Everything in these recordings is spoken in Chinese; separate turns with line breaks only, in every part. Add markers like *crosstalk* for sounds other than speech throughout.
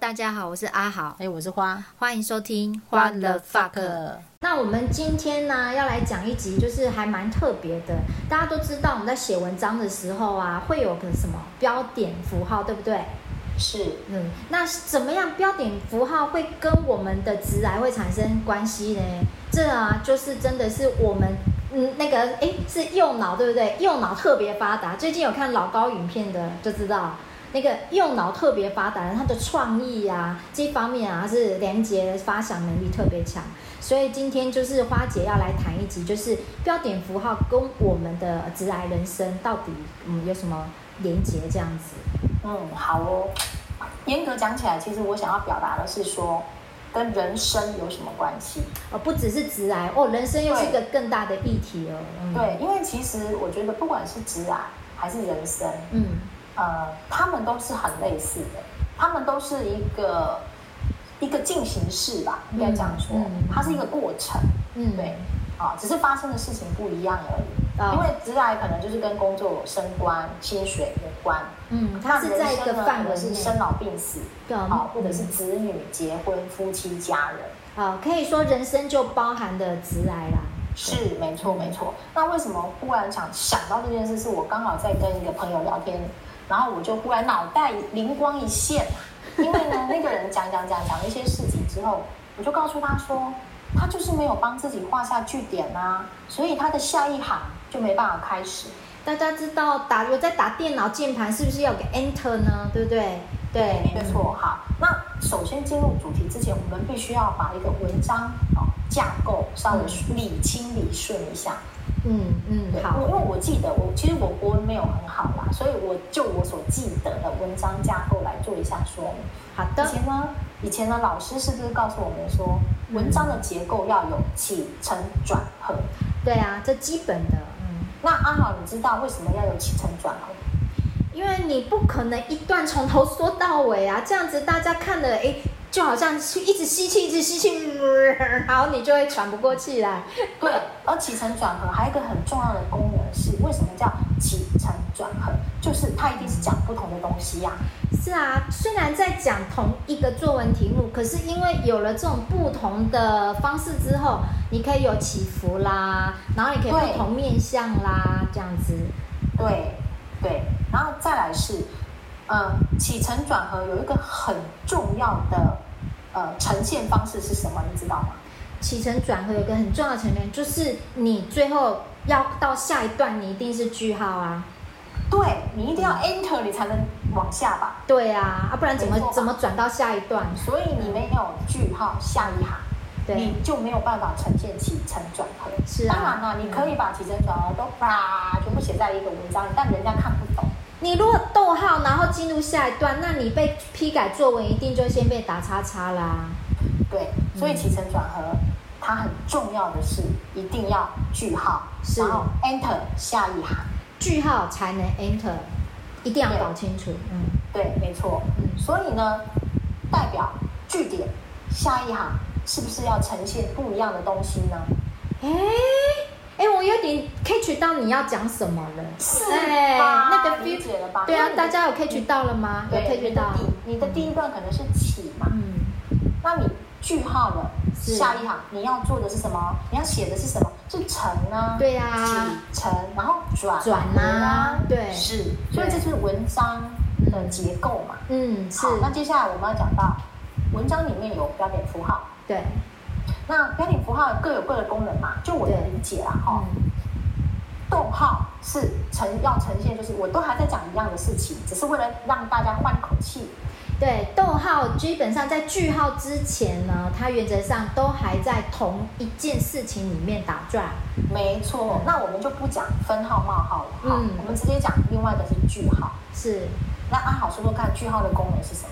大家好，我是阿豪，
哎，我是花，
欢迎收听花了 fuck。那我们今天呢，要来讲一集，就是还蛮特别的。大家都知道，我们在写文章的时候啊，会有个什么标点符号，对不对？
是，
嗯，那怎么样标点符号会跟我们的直癌会产生关系呢？这啊，就是真的是我们，嗯，那个，哎，是右脑，对不对？右脑特别发达。最近有看老高影片的就知道。那个右脑特别发达，他的创意啊，这方面啊是连接发想能力特别强，所以今天就是花姐要来谈一集，就是标点符号跟我们的直癌人生到底嗯有什么连接这样子。
嗯，好哦。严格讲起来，其实我想要表达的是说，跟人生有什么关系？
哦，不只是直癌哦，人生又是一个更大的议题哦。
嗯、对，因为其实我觉得不管是直癌还是人生，嗯。呃，他们都是很类似的，他们都是一个一个进行式吧，应该这样说，它是一个过程，嗯，对，啊，只是发生的事情不一样而已。哦、因为直来可能就是跟工作有升官、薪水有关，嗯，它是在一个范围是生老病死，对、嗯，或者是子女结婚、夫妻家人，
啊，可以说人生就包含的直来啦。
是，没错，没错。那为什么忽然想想到这件事？是我刚好在跟一个朋友聊天。然后我就忽然脑袋灵光一现，因为呢，那个人讲讲讲讲了一些事情之后，我就告诉他说，他就是没有帮自己画下句点啊，所以他的下一行就没办法开始。
大家知道打如在打电脑键盘是不是要给 Enter 呢？对不对？对，
没错。好，那首先进入主题之前，我们必须要把一个文章哦架构稍微理清理顺一下。
嗯嗯嗯，好，
因为我记得我其实我国文没有很好啦，所以我就我所记得的文章架构来做一下说明。
好的。
以前呢，以前呢，老师是不是告诉我们说，文章的结构要有起承转合？
对啊，这基本的。
嗯，那阿好，你知道为什么要有起承转合？
因为你不可能一段从头说到尾啊，这样子大家看了诶。就好像一直吸气，一直吸气，*laughs* 然后你就会喘不过气来。
对，而起承转合还有一个很重要的功能是，为什么叫起承转合？就是它一定是讲不同的东西呀、啊。
是啊，虽然在讲同一个作文题目，可是因为有了这种不同的方式之后，你可以有起伏啦，然后你可以不同面向啦，这样子。
对对，然后再来是。呃，起承转合有一个很重要的呃呈现方式是什么？你知道吗？
起承转合有个很重要的层面，就是你最后要到下一段，你一定是句号啊。
对，你一定要 enter，你才能往下吧？
对啊，啊不然怎么怎么转到下一段？
所以你没有句号下一行，对你就没有办法呈现起承转合。
是啊，
当然了，你可以把起承转合都啪全部写在一个文章里，但人家看不懂。
你如果逗号，然后进入下一段，那你被批改作文一定就先被打叉叉啦。
对，所以起承转合，它很重要的是一定要句号，然后 enter 下一行，
句号才能 enter，一定要搞清楚。
嗯，对，没错。嗯，所以呢，代表句点下一行是不是要呈现不一样的东西呢？
诶有点 catch 到你要讲什么了，
是吧？
那个
理解了吧？
对啊，大家有 catch 到了吗？有 catch 到。
你的第一段可能是起嘛，嗯，那你句号了下一行你要做的是什么？你要写的是什么？是承啊？
对呀，
起承，然后转
转啊，对，
是，所以这是文章的结构嘛，
嗯，是。
那接下来我们要讲到文章里面有标点符号，
对。
那标点符号各有各的功能嘛，就我的理解啦哈。逗号是呈要呈现，就是我都还在讲一样的事情，只是为了让大家换口气。
对，逗号基本上在句号之前呢，它原则上都还在同一件事情里面打转。
没错，那我们就不讲分号冒号了，嗯，我们直接讲另外的是句号。
是，
那阿好说说看，句号的功能是什么？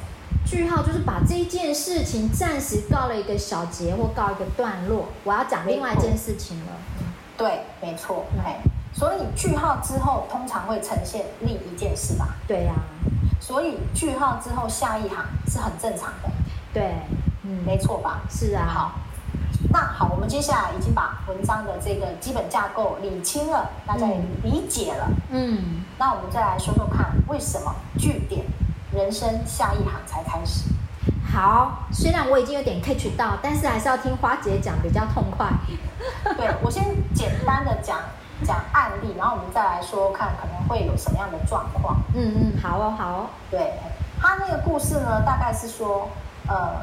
句号就是把这一件事情暂时告了一个小结或告一个段落，我要讲另外一件事情了。
对，没错。哎，所以句号之后通常会呈现另一件事吧？
对呀。
所以句号之后下一行是很正常的。
对，嗯，
没错吧？
是啊。
好，那好，我们接下来已经把文章的这个基本架构理清了，大家也理解了。嗯。那我们再来说说看，为什么句点？人生下一行才开始，
好，虽然我已经有点 catch 到，但是还是要听花姐讲比较痛快。
对，我先简单的讲 *laughs* 讲案例，然后我们再来说看可能会有什么样的状况。
嗯嗯，好哦好哦。
对，他那个故事呢，大概是说，呃，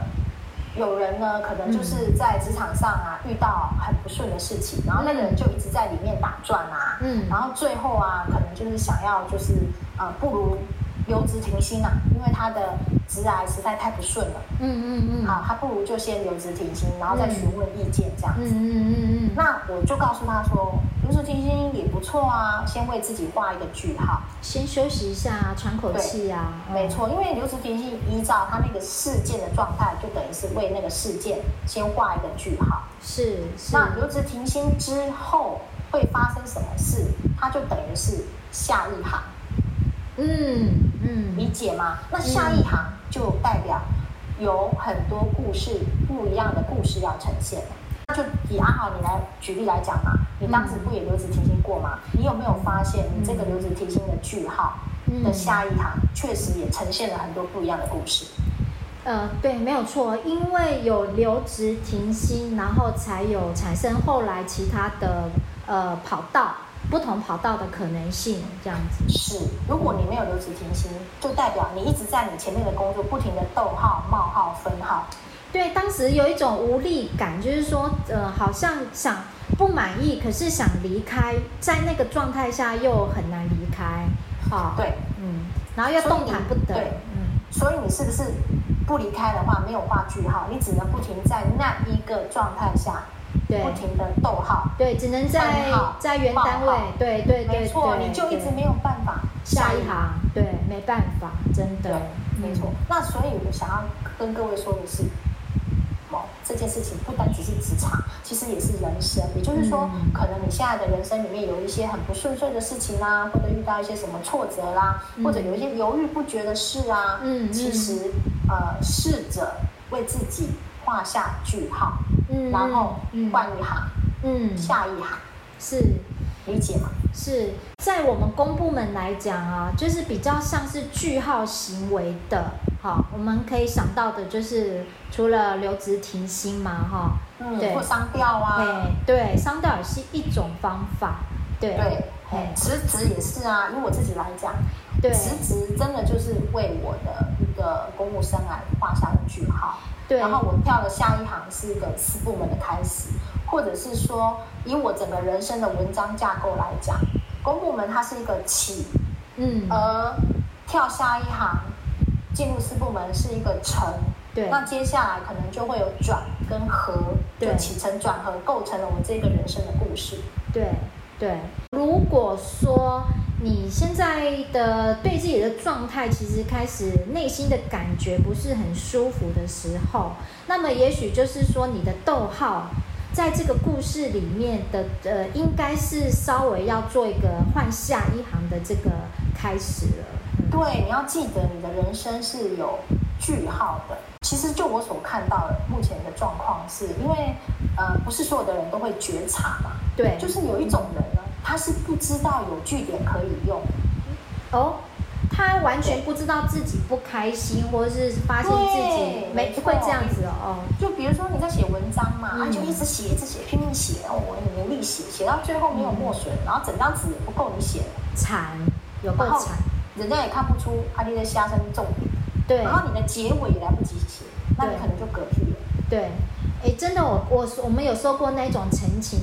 有人呢可能就是在职场上啊遇到很不顺的事情，然后那个人就一直在里面打转啊，嗯，然后最后啊可能就是想要就是呃不如。留职停薪啊，因为他的职涯实在太不顺了。嗯嗯嗯。啊，他不如就先留职停薪，然后再询问意见这样子。嗯嗯嗯嗯。那我就告诉他说，留职停薪也不错啊，先为自己画一个句号，
先休息一下，喘口气啊。
没错，因为留职停薪依照他那个事件的状态，就等于是为那个事件先画一个句号。
是。是。
那留职停薪之后会发生什么事？他就等于是下一行。嗯。嗯，理解吗？那下一行就代表有很多故事，不一样的故事要呈现。那就以阿豪你来举例来讲嘛，你当时不也留职停薪过吗？你有没有发现，你这个留职停薪的句号的下一行，确实也呈现了很多不一样的故事？
呃，对，没有错，因为有留职停薪，然后才有产生后来其他的呃跑道。不同跑道的可能性，这样子
是。如果你没有留职停薪，就代表你一直在你前面的工作不停的逗号、冒号、分号。
对，当时有一种无力感，就是说，呃，好像想不满意，可是想离开，在那个状态下又很难离开。好，
对，
嗯，然后又动弹不得。
对，嗯，所以你是不是不离开的话，没有画句号，你只能不停在那一个状态下。对，不停的逗号，
对，只能在在原单位，对对对，
没错，你就一直没有办法
下一行，对，没办法，真的，
没错。那所以我想要跟各位说的是，哦，这件事情不单只是职场，其实也是人生。也就是说，可能你现在的人生里面有一些很不顺遂的事情啦，或者遇到一些什么挫折啦，或者有一些犹豫不决的事啊，嗯，其实呃，试着为自己。画下句号，嗯，然后换一行，嗯，下一行，
是。
理解吗？
是。在我们公部门来讲啊，就是比较像是句号行为的，好，我们可以想到的就是除了留职停薪嘛，哈，
嗯，对，或商调啊，
对，商调也是一种方法，对，
对，辞职也是啊，以我自己来讲，对，辞职真的就是为我的一个公务生涯画下了句号。对，然后我跳的下一行是一个四部门的开始，或者是说，以我整个人生的文章架构来讲，公部门它是一个起，嗯，而跳下一行进入四部门是一个成，对，那接下来可能就会有转跟合，就起承转合构成了我这个人生的故事，
对对。如果说你现在的对自己的状态，其实开始内心的感觉不是很舒服的时候，那么也许就是说你的逗号在这个故事里面的呃，应该是稍微要做一个换下一行的这个开始了。
嗯、对，你要记得你的人生是有句号的。其实就我所看到的目前的状况是，因为呃，不是所有的人都会觉察嘛。对，就是有一种人呢。他是不知道有据点可以用。
哦，他完全不知道自己不开心，或者是发现自己没会这样子哦。
就比如说你在写文章嘛，嗯、啊，就一直写，一直写，拼命写，然后我很努力写，写到最后没有墨水，嗯、然后整张纸也不够你写，
惨，有够惨，
人家也看不出阿弟在瞎生重点，对，然后你的结尾也来不及写，那你可能就嗝屁了。
对，哎，真的，我我我们有收过那种陈情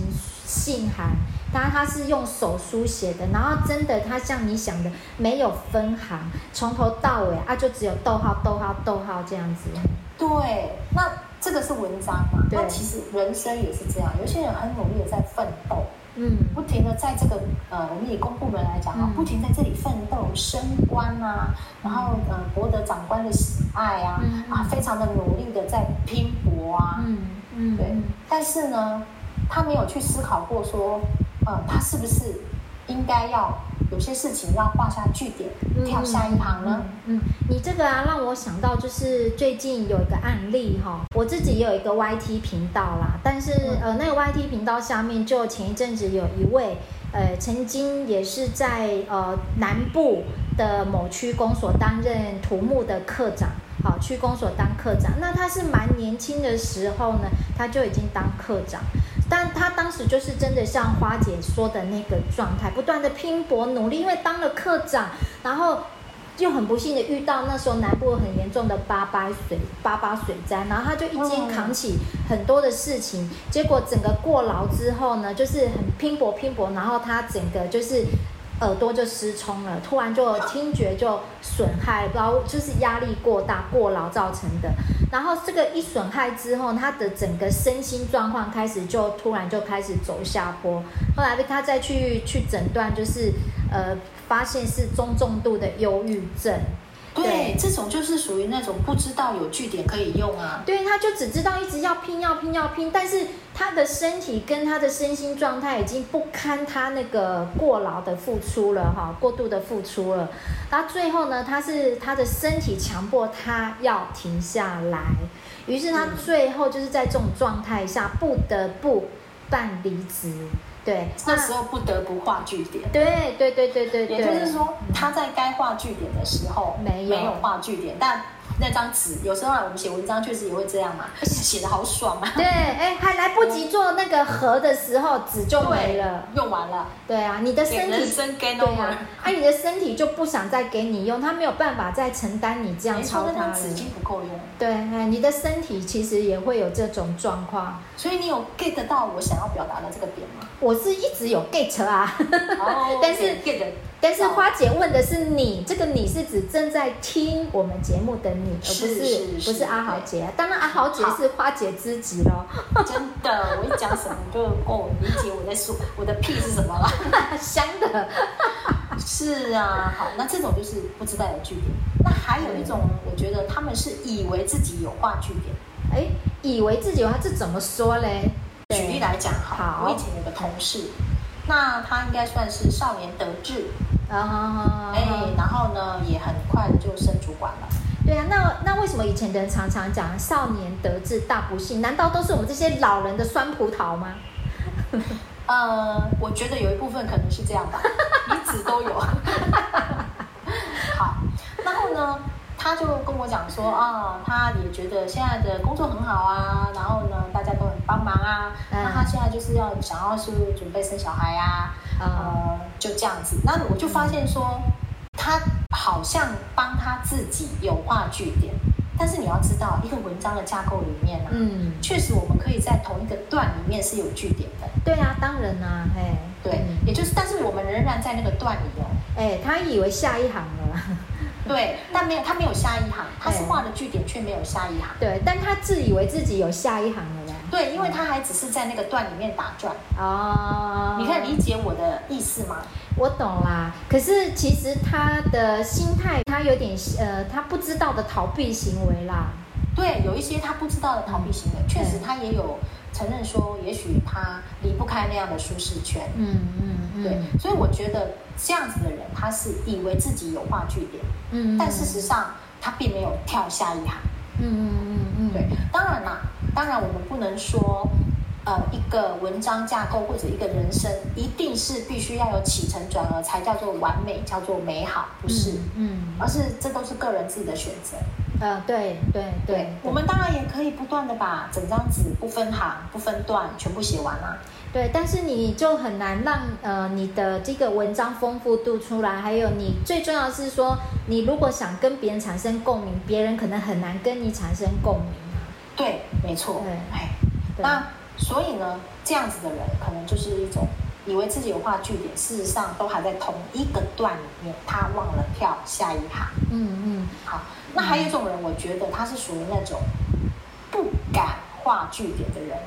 信函。他他是用手书写的，然后真的，他像你想的没有分行，从头到尾啊，就只有逗号、逗号、逗号这样子。
对，那这个是文章嘛？对。那其实人生也是这样，有些人很努力的在奋斗，嗯，不停的在这个呃，我们以公部门来讲啊，嗯、不停在这里奋斗升官啊，然后呃博得长官的喜爱啊，嗯、啊，非常的努力的在拼搏啊，嗯嗯，对。但是呢，他没有去思考过说。呃，他是不是应该要有些事情要画下句点，跳下一行呢？
嗯，嗯，你这个啊，让我想到就是最近有一个案例哈，我自己也有一个 YT 频道啦，但是呃，那个 YT 频道下面就前一阵子有一位呃，曾经也是在呃南部的某区公所担任土木的课长。好区公所当课长。那他是蛮年轻的时候呢，他就已经当课长，但他当时就是真的像花姐说的那个状态，不断的拼搏努力，因为当了课长，然后。就很不幸的遇到那时候南部很严重的八八水八八水灾，然后他就一肩扛起很多的事情，结果整个过劳之后呢，就是很拼搏拼搏，然后他整个就是耳朵就失聪了，突然就听觉就损害，然后就是压力过大过劳造成的，然后这个一损害之后，他的整个身心状况开始就突然就开始走下坡，后来他再去去诊断，就是呃。发现是中重度的忧郁症，
对，对，这种就是属于那种不知道有据点可以用啊。
对，他就只知道一直要拼，要拼，要拼，但是他的身体跟他的身心状态已经不堪他那个过劳的付出了哈，过度的付出了。他最后呢，他是他的身体强迫他要停下来，于是他最后就是在这种状态下不得不办离职。对，
那时候不得不画句点。
对对对对对对，
也就是说他在该画句点的时候没有没有画句点，但。那张纸有时候我们写文章确实也会这样嘛，*laughs* 写的好爽啊！
对，哎，还来不及做那个盒的时候，纸就没了，
用完了。
对啊，你的身体，对啊，哎，你的身体就不想再给你用，他没有办法再承担你这样操它了。
纸已经不够用。
对，哎，你的身体其实也会有这种状况。
所以你有 get 到我想要表达的这个点吗？
我是一直有 get 啊，但是 get。但是花姐问的是你，这个你是指正在听我们节目的你，而不是，不是阿豪姐。当然，阿豪姐是花姐知己喽。
真的，我一讲什么就哦，理解我在说我的屁是什么了，*laughs*
香的。*laughs*
是啊，好，那这种就是不知道有句点。那还有一种，我觉得他们是以为自己有话据点。
哎，以为自己有，话这怎么说嘞？
举例来讲，好，我以前有个同事。那他应该算是少年得志啊，哎，然后呢，也很快就升主管了。
对啊，那那为什么以前的人常常讲少年得志大不幸？难道都是我们这些老人的酸葡萄吗？*laughs*
呃，我觉得有一部分可能是这样吧，*laughs* 一直都有。好，然后呢？他就跟我讲说啊，他也觉得现在的工作很好啊，然后呢，大家都很帮忙啊。嗯、那他现在就是要想要是准备生小孩啊，嗯、呃，就这样子。那我就发现说，嗯、他好像帮他自己有画句点，但是你要知道，一个文章的架构里面呢、啊，嗯，确实我们可以在同一个段里面是有句点的。
对啊，当然啊，嘿，
对，嗯、也就是，但是我们仍然在那个段里哦。
哎，他以为下一行了。*laughs*
对，但没有，他没有下一行，他是画了句点，却没有下一行。
对，但他自以为自己有下一行了呢。
对，因为他还只是在那个段里面打转。哦，你可以理解我的意思吗？
我懂啦。可是其实他的心态，他有点呃，他不知道的逃避行为啦。
对，有一些他不知道的逃避行为，确实他也有承认说，也许他离不开那样的舒适圈。嗯嗯嗯。对，所以我觉得这样子的人，他是以为自己有画句点。嗯，但事实上他并没有跳下一行。嗯嗯嗯嗯，对，当然啦，当然我们不能说，呃，一个文章架构或者一个人生一定是必须要有起承转合才叫做完美，叫做美好，不是？嗯，嗯，而是这都是个人自己的选择。
呃，对对对，对，
我们当然也可以不断的把整张纸不分行不分段全部写完啦。
对，但是你就很难让呃你的这个文章丰富度出来，还有你最重要的是说，你如果想跟别人产生共鸣，别人可能很难跟你产生共鸣啊。
对，没错。对，哎，那所以呢，这样子的人可能就是一种以为自己有画句点，事实上都还在同一个段里面，他忘了跳下一行。嗯嗯。好，那还有一种人，我觉得他是属于那种不敢画句点的人。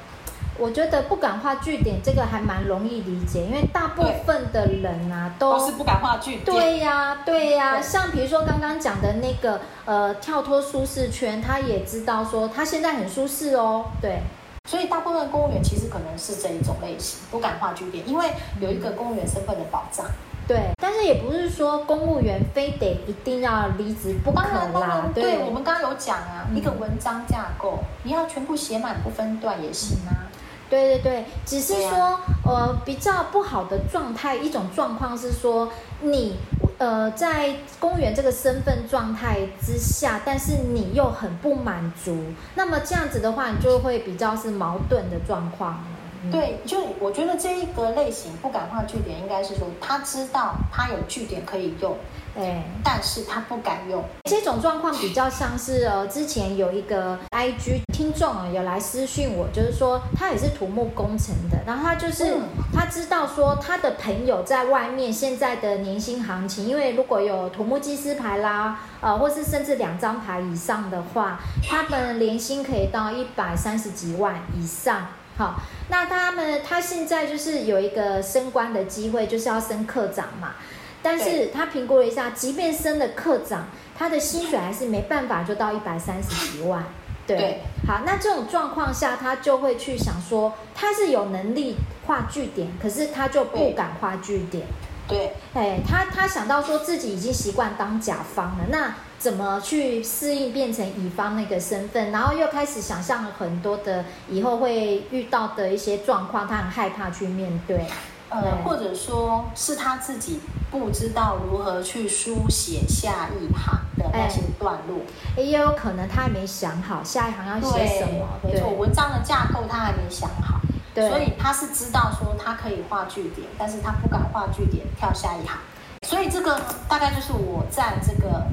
我觉得不敢画句点，这个还蛮容易理解，因为大部分的人啊，都，
都是不敢画句点。
对呀，对呀，像比如说刚刚讲的那个，呃，跳脱舒适圈，他也知道说他现在很舒适哦，对。
所以大部分公务员其实可能是这一种类型，不敢画句点，因为有一个公务员身份的保障。
对，但是也不是说公务员非得一定要离职不可啦。
对，对，我们刚刚有讲啊，嗯、一个文章架构，你要全部写满不分段也行啊。
对对对，只是说，啊、呃，比较不好的状态，一种状况是说，你呃，在公务员这个身份状态之下，但是你又很不满足，那么这样子的话，你就会比较是矛盾的状况。
对，就我觉得这一个类型不敢画据点，应该是说他知道他有据点可以用，哎，但是他不敢用。
这种状况比较像是呃，之前有一个 IG 听众啊，有来私讯我，就是说他也是土木工程的，然后他就是、嗯、他知道说他的朋友在外面现在的年薪行情，因为如果有土木技师牌啦，呃，或是甚至两张牌以上的话，他们年薪可以到一百三十几万以上。好，那他们他现在就是有一个升官的机会，就是要升科长嘛。但是他评估了一下，即便升了科长，他的薪水还是没办法就到一百三十几万。对，对好，那这种状况下，他就会去想说，他是有能力画据点，可是他就不敢画据点。
对，
哎，他他想到说自己已经习惯当甲方了，那。怎么去适应变成乙方那个身份，然后又开始想象了很多的以后会遇到的一些状况，他很害怕去面对。
呃，或者说是他自己不知道如何去书写下一行的那些段落，
也有可能他还没想好下一行要写什么。
没错，文章的架构他还没想好，对，所以他是知道说他可以画句点，但是他不敢画句点跳下一行。所以这个大概就是我在这个。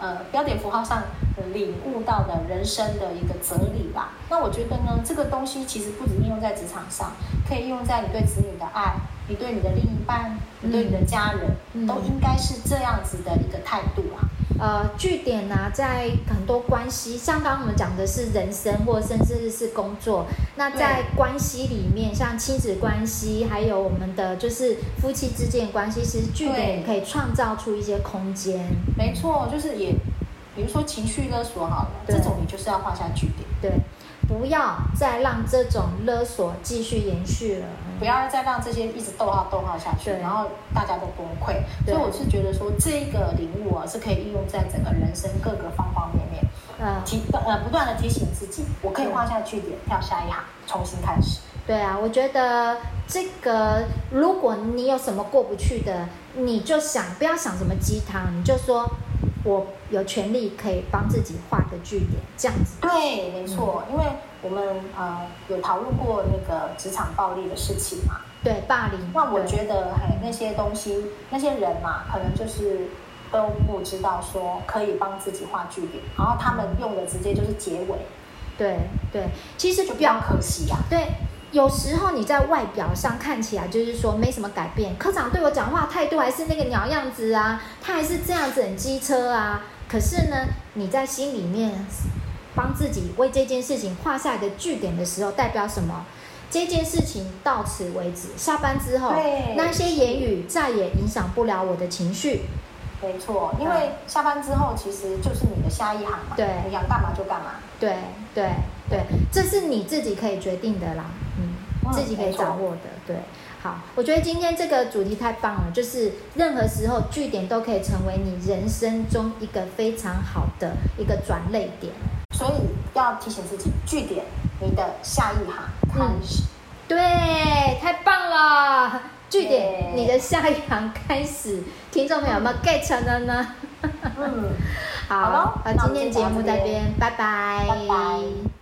呃，标点符号上领悟到的人生的一个哲理吧。那我觉得呢，这个东西其实不止应用在职场上，可以用在你对子女的爱，你对你的另一半，你对你的家人，嗯、都应该是这样子的一个态度啊。
呃，据点呢、啊，在很多关系，像刚刚我们讲的是人生，或甚至是工作。那在关系里面，像亲子关系，还有我们的就是夫妻之间的关系，其实据点可以创造出一些空间。
没错，就是也，比如说情绪勒索好了，这种你就是要画下据点。
对。不要再让这种勒索继续延续了，
不要再让这些一直逗号逗号下去，然后大家都崩溃。所以我是觉得说，这个领悟啊，是可以应用在整个人生各个方方面面。呃，提呃不断的提醒自己，我可以画下句点，跳下一行，重新开始。
对啊，我觉得这个，如果你有什么过不去的，你就想不要想什么鸡汤，你就说。我有权利可以帮自己画个句点，这样子。
对，没错，嗯、因为我们呃有讨论过那个职场暴力的事情嘛。
对，霸凌。
那我觉得，嘿，那些东西，那些人嘛，可能就是都不知道说可以帮自己画句点，然后他们用的直接就是结尾。
对对，其实
就比较可惜啊。
对。有时候你在外表上看起来就是说没什么改变，科长对我讲话态度还是那个鸟样子啊，他还是这样子很机车啊。可是呢，你在心里面帮自己为这件事情画下一个句点的时候，代表什么？这件事情到此为止，下班之后那些言语再也影响不了我的情绪。
没错，因为下班之后其实就是你的下一行嘛，
对，
你想干嘛就干嘛。
对对对，这是你自己可以决定的啦，自己可以掌握的。对，好，我觉得今天这个主题太棒了，就是任何时候句点都可以成为你人生中一个非常好的一个转捩点。
所以要提醒自己，句点，你的下一行开始。嗯，
对，太棒了。句点，你的下一行开始，听众朋友有没有 get 了呢？*laughs* 嗯，好，好，今天节目在这边，拜拜。拜拜。